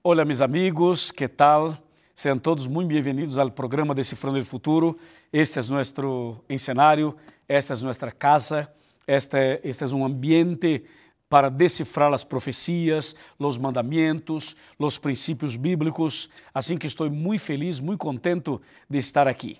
Hola mis amigos, ¿qué tal? Sean todos muy bienvenidos al programa Descifrando el Futuro. Este es nuestro escenario, esta es nuestra casa, este, este es un ambiente para descifrar as profecias, os mandamentos, os princípios bíblicos. Assim que estou muito feliz, muito contento de estar aqui.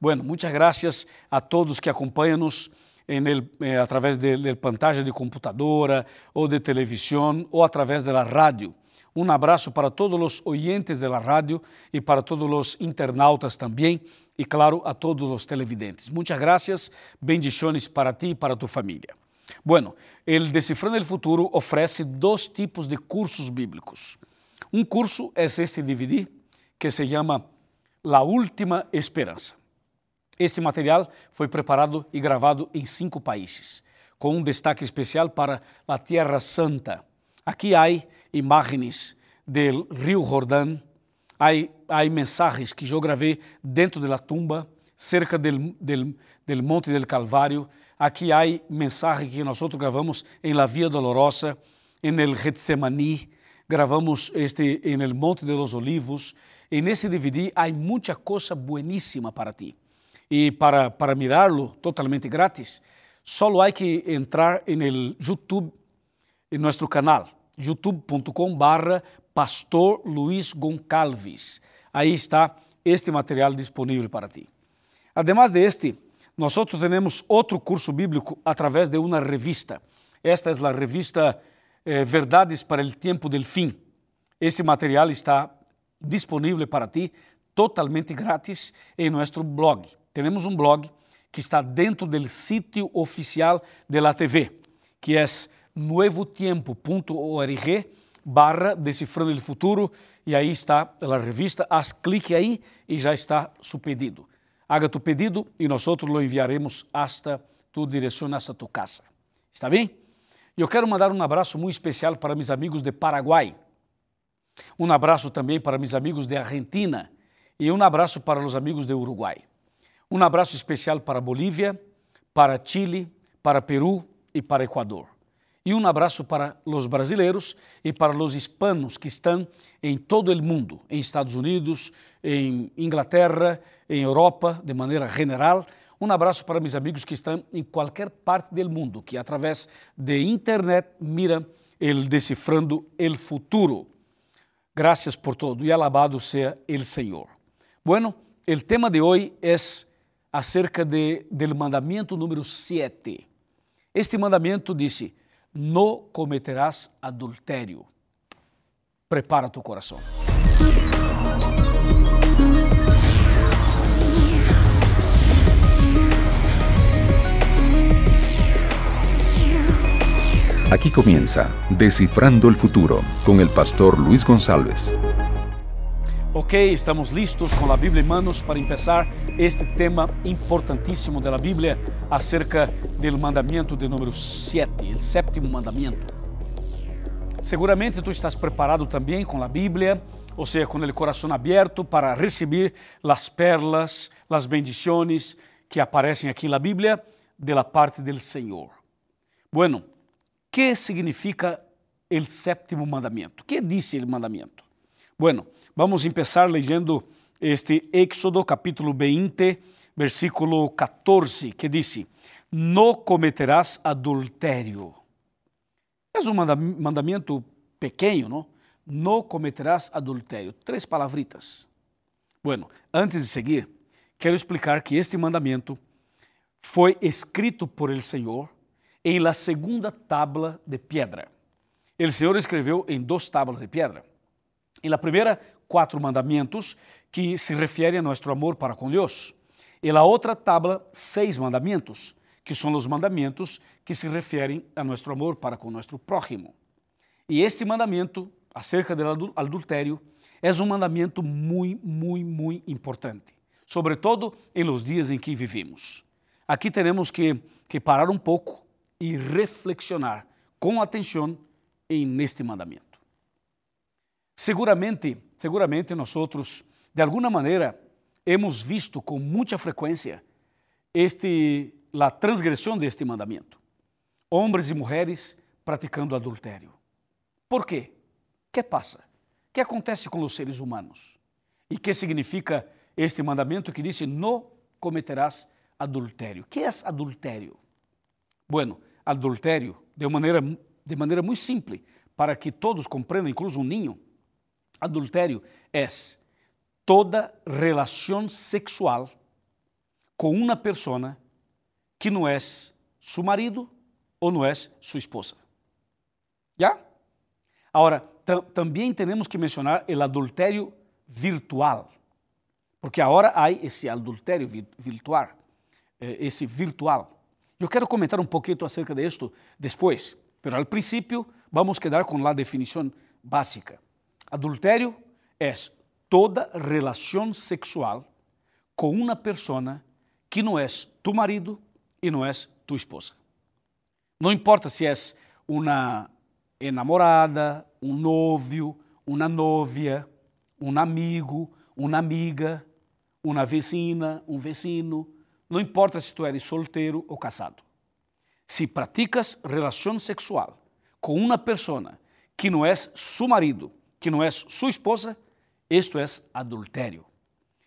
Bueno, muitas graças a todos que acompanham-nos eh, através de pantalla de computadora ou de televisão ou através da rádio. Um abraço para todos os oyentes da rádio e para todos os internautas também e, claro, a todos os televidentes. Muitas graças, bendições para ti e para tu família. Bueno, el Descifrando el Futuro ofrece dos tipos de cursos bíblicos. Um curso é este DVD que se chama La Última Esperança. Este material foi preparado e gravado em cinco países, com um destaque especial para a Terra Santa. Aqui há imagens do Rio Jordão, há, mensagens que eu gravei dentro da tumba, cerca do Monte del Calvário, Aqui há mensagem que nós gravamos em La Via Dolorosa, em el Getsemaní, gravamos este em el Monte de los Olivos. E nesse DVD há muita coisa bueníssima para ti. E para, para mirá-lo totalmente grátis, só há que entrar em YouTube, em nosso canal, youtube.com barra Pastor Luiz Goncalves. Aí está este material disponível para ti. Además de este, nós temos outro curso bíblico através de uma revista. Esta é a revista eh, Verdades para o Tempo del Fim. Esse material está disponível para ti totalmente grátis em nosso blog. Temos um blog que está dentro do sítio oficial da TV, que é nuevotiempo.org barra Decifrando o Futuro, e aí está a revista, haz clique aí e já está su pedido. Haga tu pedido e nós lo enviaremos hasta tu direção, hasta tu casa. Está bem? Eu quero mandar um abraço muito especial para meus amigos de Paraguai. Um abraço também para meus amigos de Argentina e um abraço para os amigos de Uruguai. Um abraço especial para Bolívia, para Chile, para Peru e para Equador. E um abraço para os brasileiros e para os hispanos que estão em todo o mundo, em Estados Unidos, em Inglaterra, em Europa, de maneira geral. Um abraço para meus amigos que estão em qualquer parte do mundo, que através de internet miram el decifrando el futuro. Gracias por todo e alabado seja el Senhor. Bueno, el tema de hoje é acerca de, del mandamento número 7. Este mandamento disse: no cometerás adultério. Prepara tu coração. Aquí comienza Descifrando el Futuro con el pastor Luis González. Ok, estamos listos com a Bíblia em manos para começar este tema importantíssimo da Bíblia acerca do mandamento de número 7, o sétimo mandamento. Seguramente tu estás preparado também com a Bíblia, ou seja, com o coração aberto para receber as perlas, as bendições que aparecem aqui na Bíblia de la parte del Senhor. Bueno, que significa o sétimo mandamento? Que disse o mandamento? Bueno, Vamos começar leyendo este Éxodo capítulo 20, versículo 14, que diz: No cometerás adultério. É um mandamento pequeno, não? No cometerás adultério. Três palavritas. Bueno, antes de seguir, quero explicar que este mandamento foi escrito por el Senhor em la segunda tabla de pedra. O Senhor escreveu em duas tábuas de pedra. Em la primeira quatro mandamentos que se referem a nosso amor para com Deus. E a outra tabla, seis mandamentos, que são os mandamentos que se referem a nosso amor para com nosso prójimo. E este mandamento, acerca do adultério, é um mandamento muito, muito, muito importante, sobretudo em los dias em que vivimos. Aqui temos que, que parar um pouco e reflexionar com atenção em neste mandamento. Seguramente, seguramente nós outros, de alguma maneira, hemos visto com muita frequência este a transgressão deste mandamento. Homens e mulheres praticando adultério. Por quê? Que passa? que acontece com os seres humanos? E que significa este mandamento que diz: não cometerás adultério. Que é adultério? Bueno, adultério, de maneira, de maneira muito simples, para que todos compreendam, incluso um ninho, adultério é toda relação sexual com uma pessoa que não é seu marido ou não é sua esposa. Já? Agora, também temos que mencionar o adultério virtual, porque agora há esse adultério virtual, eh, esse virtual. Eu quero comentar um pouquinho acerca disto depois, mas ao princípio vamos quedar com a definição básica. Adultério é toda relação sexual com uma pessoa que não é tu marido e não é tu esposa. Não importa se é uma enamorada, um novio, uma novia, um amigo, uma amiga, uma vecina, um vecino, não importa se tu eres solteiro ou casado. Se praticas relação sexual com uma pessoa que não é seu marido, que não é sua esposa, isto é adultério.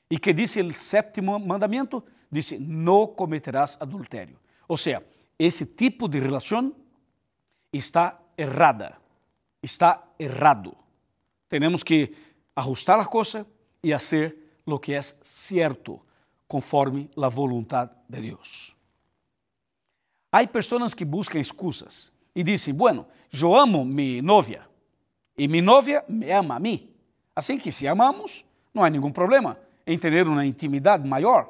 E que disse o sétimo mandamento? Disse: não cometerás adultério. Ou seja, esse tipo de relação está errada, está errado. Temos que ajustar a coisa e fazer o que é certo, conforme a vontade de Deus. Há pessoas que buscam excusas e dizem: Bueno, eu amo minha novia e minha novia me ama a mim. Assim que, se amamos, não há nenhum problema em ter uma intimidade maior.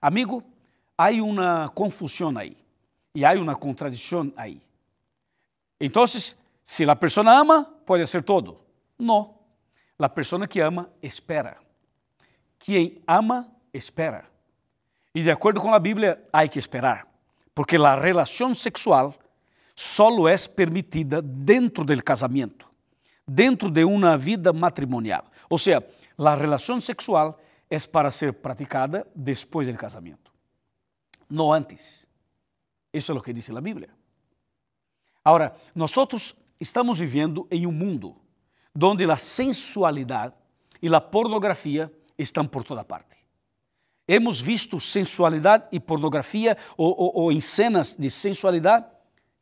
Amigo, há uma confusão aí e há uma contradição aí. Então, se a pessoa ama, pode ser todo. Não. A pessoa que ama, espera. Quem ama, espera. E de acordo com a Bíblia, há que esperar, porque a relação sexual só é permitida dentro do casamento, dentro de uma vida matrimonial. Ou seja, a relação sexual é para ser praticada depois do casamento, não antes. Isso é o que diz a Bíblia. Agora, nós estamos vivendo em um mundo onde a sensualidade e a pornografia estão por toda parte. Hemos visto sensualidade e pornografia ou, em cenas de sensualidade,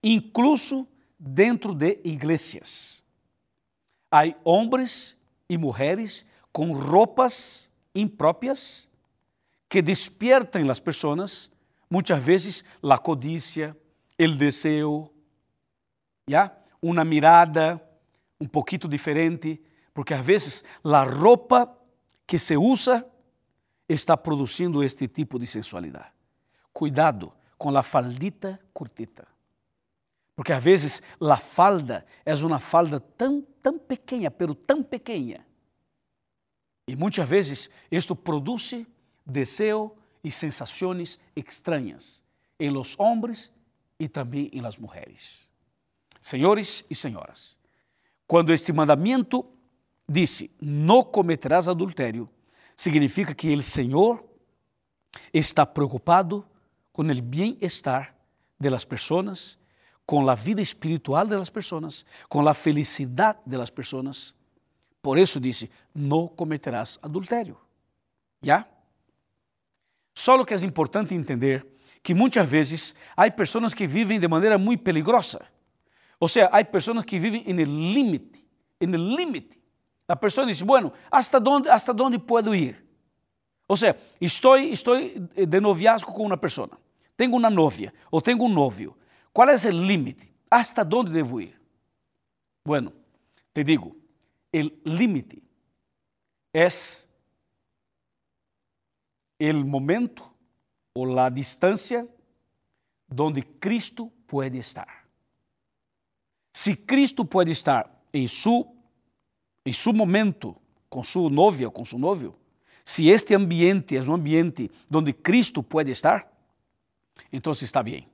incluso dentro de igrejas. Há homens e mulheres com roupas impróprias que despiertam as pessoas, muitas vezes, a codícia, o desejo. Uma mirada um pouquinho diferente, porque às vezes a roupa que se usa está produzindo este tipo de sensualidade. Cuidado com a faldita curtita. Porque às vezes a falda é uma falda tão, tão pequena, pero tão pequena. E muitas vezes isto produz desejo e sensações estranhas em los homens e também em las mulheres. Senhores e senhoras, quando este mandamento disse: Não cometerás adultério, significa que o Senhor está preocupado com o bem-estar das pessoas, com a vida espiritual das pessoas, com a felicidade das pessoas. Por isso disse: Não cometerás adultério. Já? Só que é importante entender que muitas vezes há pessoas que vivem de maneira muito peligrosa ou seja, há pessoas que vivem no limite, no limite. A pessoa diz, bueno, hasta onde, hasta onde puedo ir? Ou seja, estou, estou de noviazgo com uma pessoa, tenho uma novia ou tenho um novio. Qual é o limite? Hasta onde devo ir? Bueno, te digo, o límite é o momento ou a distância onde Cristo pode estar. Se Cristo pode estar em su, em su momento com sua novia ou com seu novio, se este ambiente é um ambiente onde Cristo pode estar, então está bem.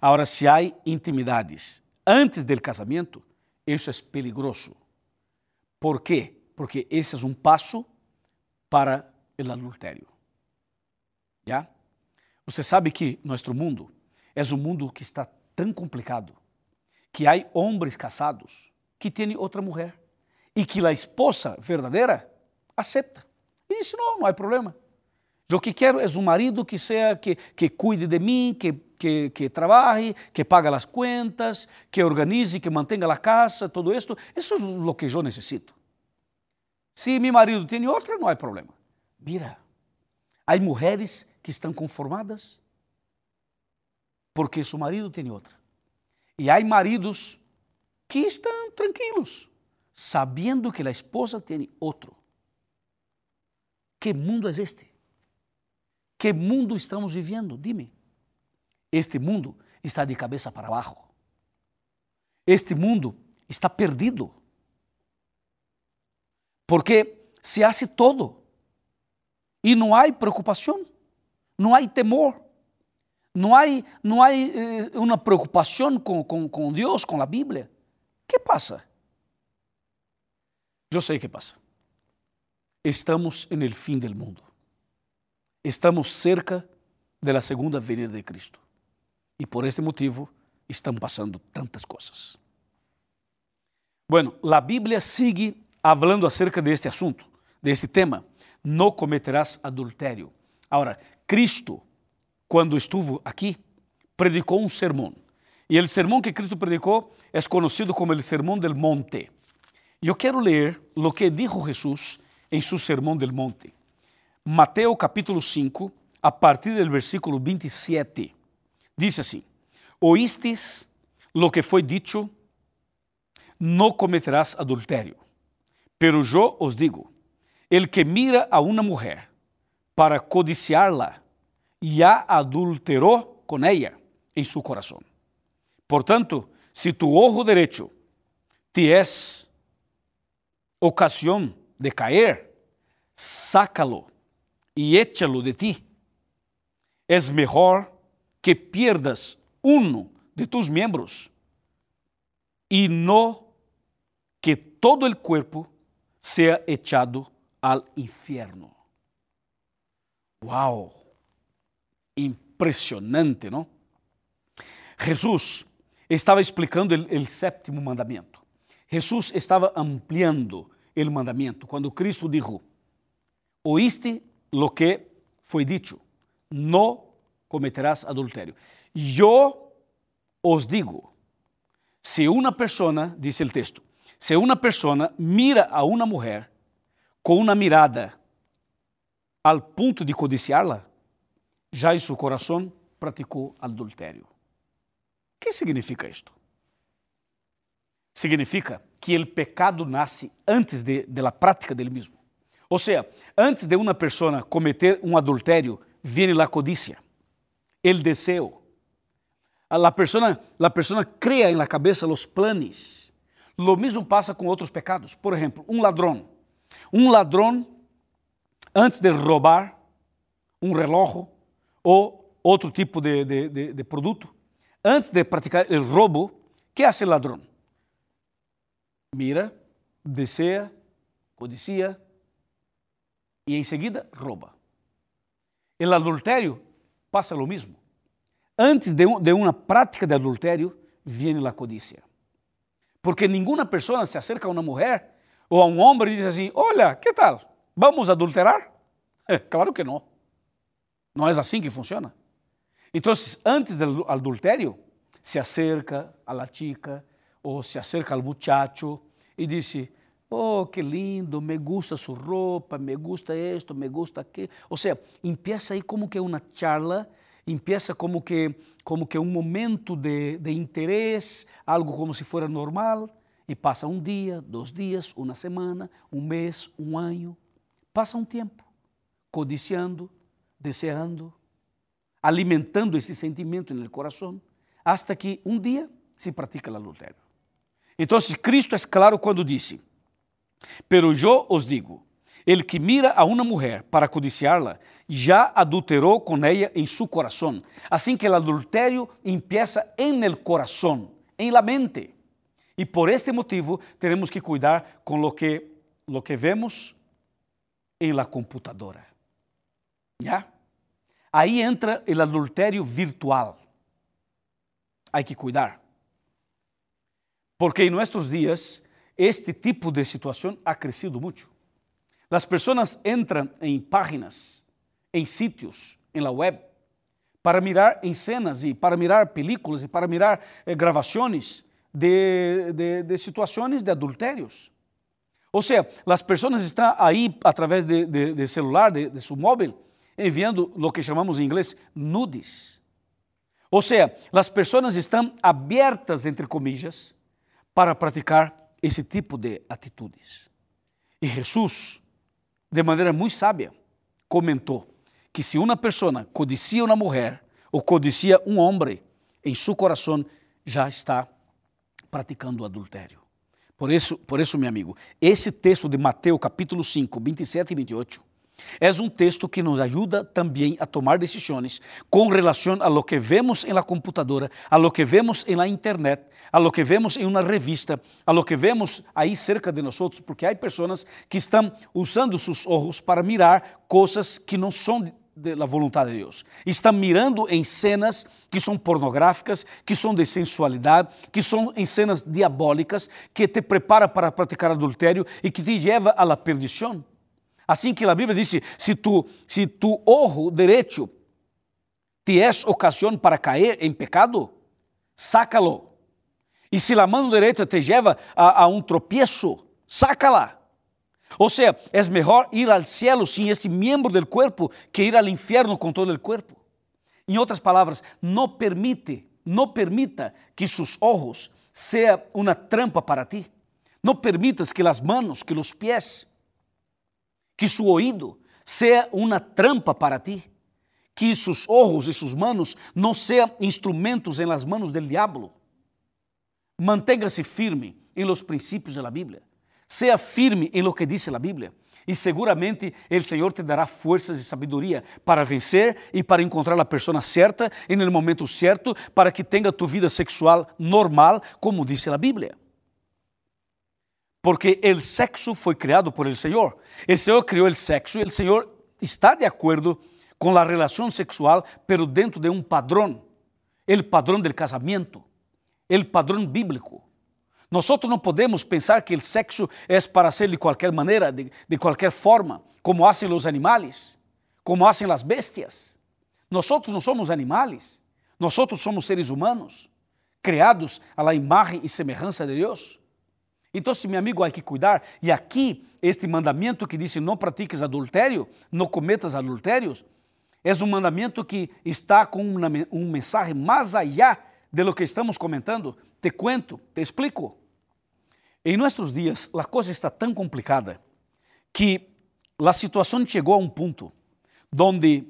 Agora, se há intimidades antes do casamento, isso é peligroso. ¿Por quê? Porque esse é um passo para o adultério. Já? Você sabe que nosso mundo é um mundo que está tão complicado que há homens casados que têm outra mulher e que a esposa verdadeira acepta. E diz: não, não há problema. Eu que quero é um marido que seja que, que cuide de mim, que, que, que trabalhe, que pague as contas, que organize, que mantenha a casa, todo isso. Isso é o que eu necessito. Se meu marido tem outra, não há problema. Mira, há mulheres que estão conformadas porque seu marido tem outra. E há maridos que estão tranquilos, sabendo que a esposa tem outro. Que mundo é este? Que mundo estamos vivendo? Dime. Este mundo está de cabeça para baixo. Este mundo está perdido. Porque se hace todo e não há preocupação, não há temor, não há, não há eh, uma preocupação com, com, com Deus, com a Bíblia. Que passa? Eu sei que passa. Estamos no fim do mundo. Estamos cerca da segunda venida de Cristo. E por este motivo estão passando tantas coisas. Bueno, a Bíblia sigue falando acerca deste assunto, deste tema. Não cometerás adultério. Agora, Cristo quando estuvo aqui, predicou um sermão. E o sermão que Cristo predicou é conhecido como o Sermão del Monte. Eu quero ler o que dijo Jesus em seu Sermão del Monte. Mateus capítulo 5, a partir do versículo 27. Diz assim: Oístes lo que foi dicho, não cometerás adultério. Pero eu os digo: el que mira a uma mulher para codiciarla, ya adulteró con ella en su corazón. Por tanto, si tu ojo derecho te es ocasión de caer, sácalo y échalo de ti. Es mejor que pierdas uno de tus miembros y no que todo el cuerpo sea echado al infierno. ¡Wow! impressionante, não? Jesus estava explicando o sétimo mandamento. Jesus estava ampliando o mandamento quando Cristo disse: Oíste lo que foi dicho, não cometerás adultério. Eu os digo, se uma pessoa, diz o texto, se uma pessoa mira a uma mulher com uma mirada al ponto de codiciá-la, já em seu coração praticou adultério. O que significa isto? Significa que o pecado nasce antes de, de prática dele mesmo. Ou seja, antes de uma pessoa cometer um adultério, vem a codícia, o desejo. A pessoa, a pessoa cria na cabeça os planos. Lo mesmo passa com outros pecados. Por exemplo, um ladrão. Um ladrão, antes de roubar um relógio, ou outro tipo de, de, de, de antes de praticar o roubo, que hace o ladrão? Mira, deseja, codicia e em seguida rouba. O adultério passa o mesmo. Antes de, de uma prática de adultério, vem a codícia. Porque nenhuma pessoa se acerca a uma mulher ou a um homem e diz assim: Olha, que tal? Vamos adulterar? Claro que não. Não é assim que funciona? Então, antes do adultério, se acerca a la chica ou se acerca ao muchacho e diz: Oh, que lindo, me gusta sua roupa, me gusta esto, me gusta aquilo. Ou seja, empieza aí como que uma charla, empieza como que, como que um momento de, de interesse, algo como se fosse normal, e passa um dia, dois dias, uma semana, um mês, um ano. Passa um tempo, codiciando, deseando, alimentando esse sentimento no coração, hasta que um dia se pratica o adultério. Então, Cristo é claro quando disse: Pero eu os digo, el que mira a uma mulher para codiciá-la, já adulterou com ela em seu coração. Assim que o adultério empieza en el coração, en la mente. E por este motivo temos que cuidar com lo que, lo que vemos em la computadora. ¿Ya? Aí entra o adultério virtual. Há que cuidar. Porque em nossos dias, este tipo de situação ha crescido muito. As pessoas entram em páginas, em sítios, em la web, para mirar escenas e para mirar películas e para mirar eh, de, de, de, de adultérios. Ou seja, as pessoas estão aí através de, de, celular, de, seu móvel, enviando o que chamamos em inglês nudes. Ou seja, as pessoas estão abertas, entre comillas, para praticar esse tipo de atitudes. E Jesus, de maneira muito sábia, comentou que se uma pessoa codicia uma mulher ou codicia um homem, em seu coração já está praticando adultério. Por isso, por isso, meu amigo, esse texto de Mateus capítulo 5, 27 e 28, é um texto que nos ajuda também a tomar decisões com relação a lo que vemos em la computadora, a lo que vemos em la internet, a lo que vemos em uma revista, a lo que vemos aí cerca de nós, porque há pessoas que estão usando seus olhos para mirar coisas que não são da vontade de Deus. Está mirando em cenas que são pornográficas, que são de sensualidade, que são em cenas diabólicas, que te prepara para praticar adultério e que te leva à perdição. Assim que a Bíblia diz: se tu, se tu ojo direito te é ocasião para cair em pecado, sácalo. E se a mão direita te leva a, a um tropieço, sácala. Ou seja, é melhor ir ao cielo sem este membro do corpo que ir ao inferno com todo o corpo. Em outras palavras, não permite, não permita que seus olhos seja uma trampa para ti. Não permitas que as manos, que os pés, que seu ouído seja uma trampa para ti. Que seus olhos e suas manos não sejam instrumentos em las manos del. Mantenha-se firme em los princípios da Bíblia. Sea firme em lo que dice a Bíblia e seguramente o Senhor te dará forças e sabedoria para vencer e para encontrar a pessoa certa em el momento certo para que tenha tu vida sexual normal, como diz a Bíblia. Porque o sexo foi criado por el Senhor. O Senhor criou o sexo e o Senhor está de acordo com a relação sexual, pero dentro de um padrão, o padrão do casamento, o padrão bíblico. Nós não podemos pensar que o sexo é para ser de qualquer maneira, de, de qualquer forma, como fazem os animais, como fazem as bestias. Nós não somos animais, nós somos seres humanos, criados à la imagem e semelhança de Deus. Então, meu amigo, há que cuidar. E aqui, este mandamento que diz: não pratiques adultério, não cometas adultérios, é um mandamento que está com uma, um mensagem mais allá de lo que estamos comentando. Te cuento, te explico. Em nossos dias, a coisa está tão complicada que a situação chegou a um ponto onde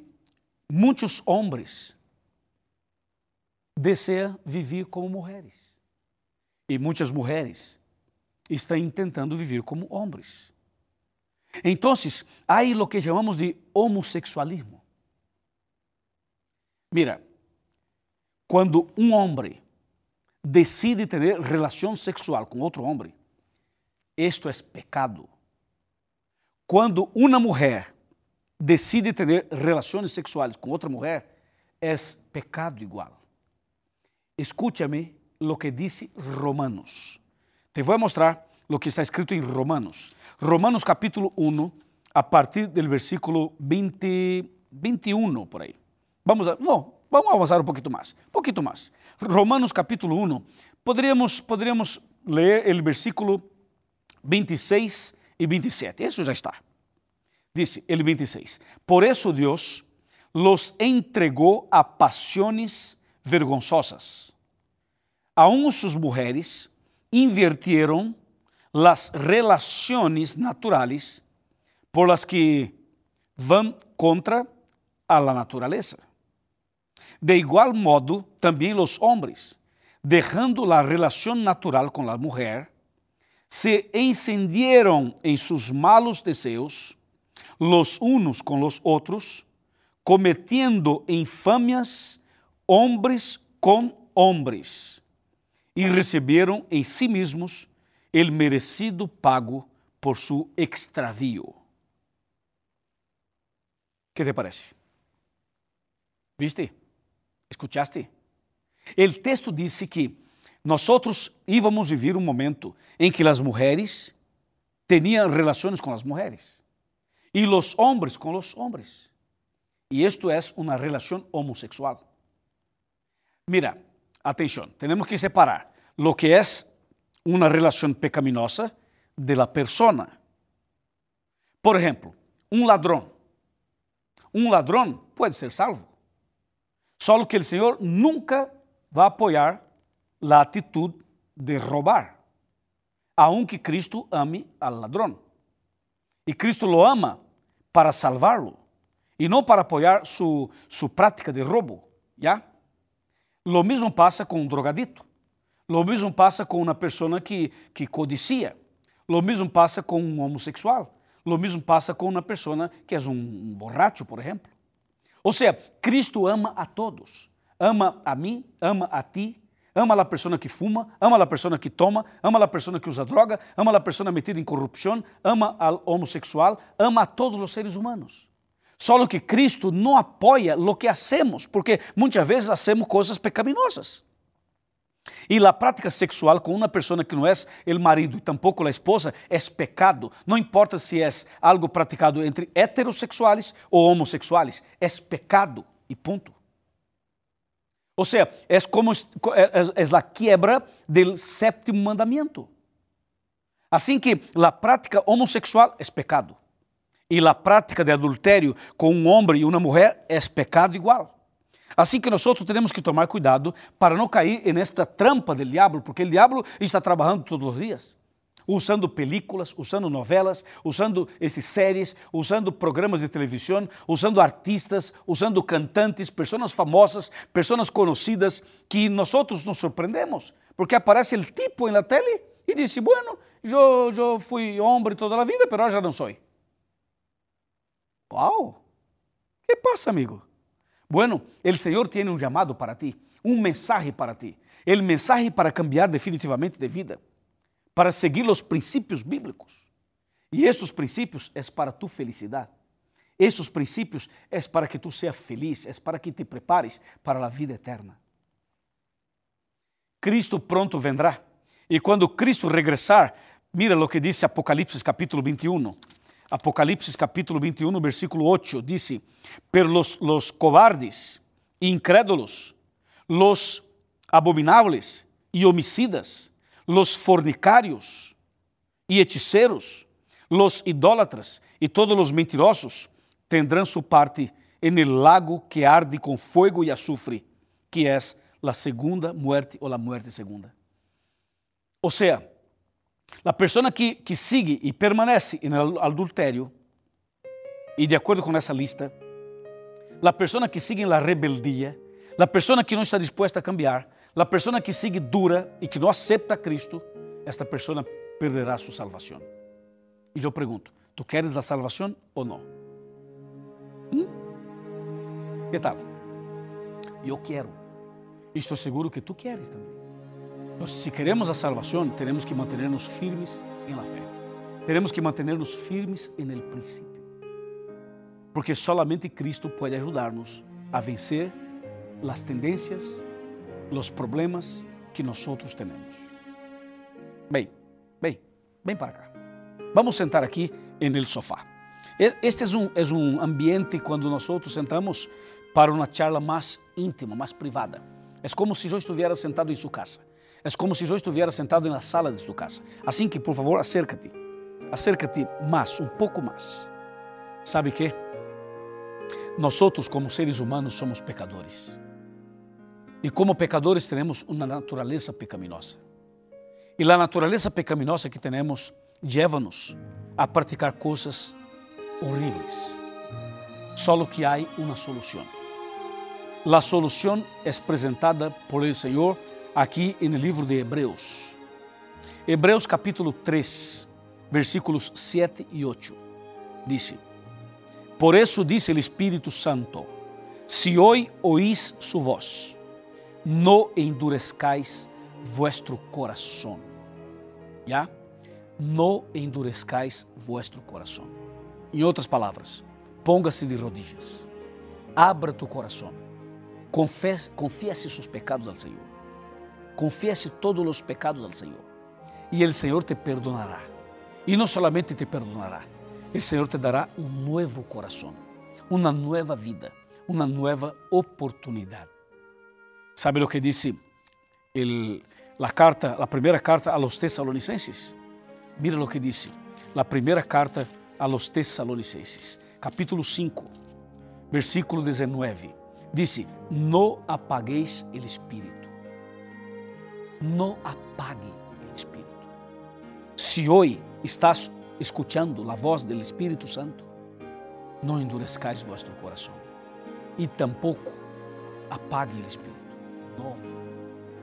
muitos homens desejam viver como mulheres e muitas mulheres estão tentando viver como homens. Então, há o que chamamos de homossexualismo. Mira, quando um homem decide ter relação sexual com outro homem, isto é pecado. Quando uma mulher decide ter relações sexuais com outra mulher, é pecado igual. Escúchame lo que diz Romanos. Te vou mostrar lo que está escrito em Romanos. Romanos capítulo 1, a partir do versículo 20, 21 por aí. Vamos a, não, vamos avançar um pouquinho mais, um pouquinho mais. Romanos capítulo 1, poderíamos, poderíamos ler o versículo 26 e 27. Isso já está. Dice el 26. Por eso Dios los entregó a pasiones vergonzosas. Aún sus mujeres invirtieron las relaciones naturales por las que van contra a la naturaleza. De igual modo, también los hombres, dejando la relación natural con la mujer, se encendieron en sus malos deseos, los unos con los otros, cometiendo infamias hombres con hombres, y recibieron en sí mismos el merecido pago por su extravío. ¿Qué te parece? ¿Viste? ¿Escuchaste? El texto dice que nós íamos viver um momento em que as mulheres tinham relações com as mulheres e os homens com os homens. E isto é uma relação homossexual. Mira, atenção, temos que separar lo que é uma relação pecaminosa de la persona. Por exemplo, um ladrão. Um ladrão pode ser salvo. Só que o Senhor nunca vai apoiar a atitude de roubar, aunque Cristo ame al ladrão. E Cristo lo ama para salvá-lo e não para apoiar sua su prática de roubo, ¿ya? Lo mesmo passa com um drogadito. Lo mesmo passa com uma pessoa que, que codicia. Lo mesmo passa com um homossexual. Lo mesmo passa com uma pessoa que é um, borracho, por exemplo. Ou seja, Cristo ama a todos. Ama a mim, ama a ti, ama a pessoa que fuma, ama a pessoa que toma, ama a pessoa que usa droga, ama a pessoa metida em corrupção, ama ao homossexual, ama a todos os seres humanos. Só que Cristo não apoia o que hacemos, porque muitas vezes hacemos coisas pecaminosas. E a prática sexual com uma pessoa que não é o marido e tampouco a esposa é pecado. Não importa se é algo praticado entre heterossexuais ou homossexuais, é pecado e ponto. Ou seja, é como é, é a quebra do sétimo mandamento. Assim que a prática homossexual é pecado. E a prática de adultério com um homem e uma mulher é pecado igual. Assim que nós temos que tomar cuidado para não cair nesta trampa do diabo, porque o diabo está trabalhando todos os dias, usando películas, usando novelas, usando essas séries, usando programas de televisão, usando artistas, usando cantantes, pessoas famosas, pessoas conhecidas, que nós nos surpreendemos, porque aparece o tipo na tele e diz: Bueno, eu, eu fui homem toda a vida, mas já não sou. Uau! que passa, amigo? Bueno, el Señor tiene un llamado para ti, un mensaje para ti. El mensaje para cambiar definitivamente de vida, para seguir los principios bíblicos. Y estos principios es para tu felicidad. Estos principios es para que tú seas feliz, es para que te prepares para la vida eterna. Cristo pronto vendrá. E quando Cristo regressar, mira o que diz Apocalipse capítulo 21. Apocalipse capítulo 21, versículo 8, dice, pero los, los cobardes, incrédulos, los abominables y homicidas, los fornicarios y hechiceros, los idólatras y todos los mentirosos tendrán su parte en el lago que arde con fuego y azufre, que es la segunda muerte o la muerte segunda. O sea, a pessoa que, que sigue e permanece no adultério, e de acordo com essa lista, a pessoa que sigue na rebeldia, a pessoa que não está disposta a cambiar, a pessoa que sigue dura e que não aceita a Cristo, esta pessoa perderá sua salvação. E eu pergunto: tu queres a salvação ou não? Hum? Que tal? Eu quero. E estou seguro que tu queres também. Si queremos a salvación, tenemos que mantenernos firmes en la fe. Tenemos que mantenernos firmes en el principio. Porque solamente Cristo puede ayudarnos a vencer las tendencias, los problemas que nosotros tenemos. Bem, bem, bem para cá. Vamos sentar aqui en el sofá. Este es un, es un ambiente quando nós sentamos para uma charla mais íntima, mais privada. É como se eu estivesse sentado em sua casa. É como se eu estivesse sentado na sala de sua casa. Assim que, por favor, acércate. Acércate mais, um pouco mais. ¿Sabe que? Nós, como seres humanos, somos pecadores. E como pecadores, temos uma natureza pecaminosa. E a natureza pecaminosa que temos leva-nos a praticar coisas horríveis. Só que há uma solução. A solução é apresentada por el Senhor aqui no livro de Hebreus. Hebreus capítulo 3, versículos 7 e 8. Dice: Por isso disse o Espírito Santo: Se hoje oís su voz, no endurezcais vuestro coração. Já? No endurezcais vuestro coração. Em outras palavras, ponga-se de rodillas, abra tu coração, confesse, confiese seus pecados ao Senhor Confiese todos os pecados ao Senhor e o Senhor te perdonará. E não solamente te perdonará, o Senhor te dará um novo coração, uma nova vida, uma nova oportunidade. ¿Sabe o que disse el, la carta, a primeira carta a los Tesalonicenses? Mira o que disse, a primeira carta a los Tesalonicenses, capítulo 5, versículo 19. Disse: Não apagueis o espírito. Não apague o espírito. Se hoje estás escuchando a voz do Espírito Santo, não endurezcais vuestro coração e tampouco apague o espírito. Não.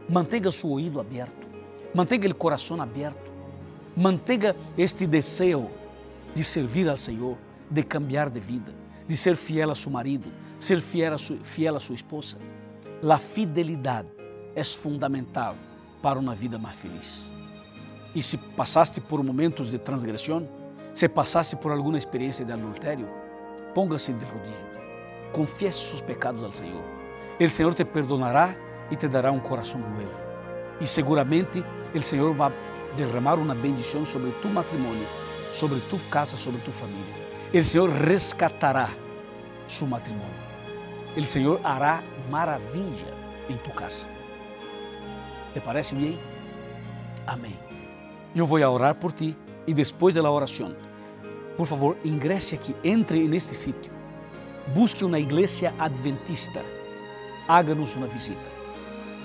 Mantenha seu ouído aberto, mantenha o coração aberto, mantenha este desejo de servir ao Senhor, de cambiar de vida, de ser fiel a seu marido, ser fiel a, su, fiel a sua esposa. Fidelidade é fundamental para uma vida mais feliz. E se passaste por momentos de transgressão, se passaste por alguma experiência de adultério, ponga-se de rodilho, confiese seus pecados ao Senhor. O Senhor te perdonará e te dará um coração novo. E seguramente o Senhor vai derramar uma bendição sobre tu matrimônio, sobre tu casa, sobre tu família. O Senhor rescatará su matrimônio o Senhor hará maravilha em tu casa. ¿Te parece bem? Amém. Eu vou orar por ti e depois da oração, por favor, ingresse aqui, entre neste sítio, busque uma igreja adventista, háganos uma visita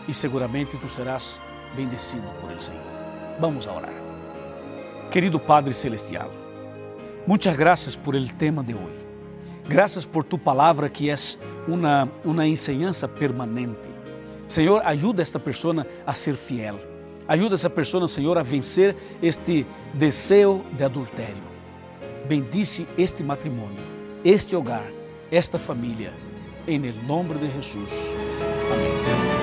e seguramente tu serás bendecido por el Senhor. Vamos orar. Querido Padre Celestial, muitas graças por el tema de hoje. Graças por tu palavra que é uma, uma enseñança permanente. Senhor, ajuda esta pessoa a ser fiel. Ajuda essa pessoa, Senhor, a vencer este desejo de adultério. Bendice este matrimônio, este hogar, esta família. Em nome de Jesus. Amém.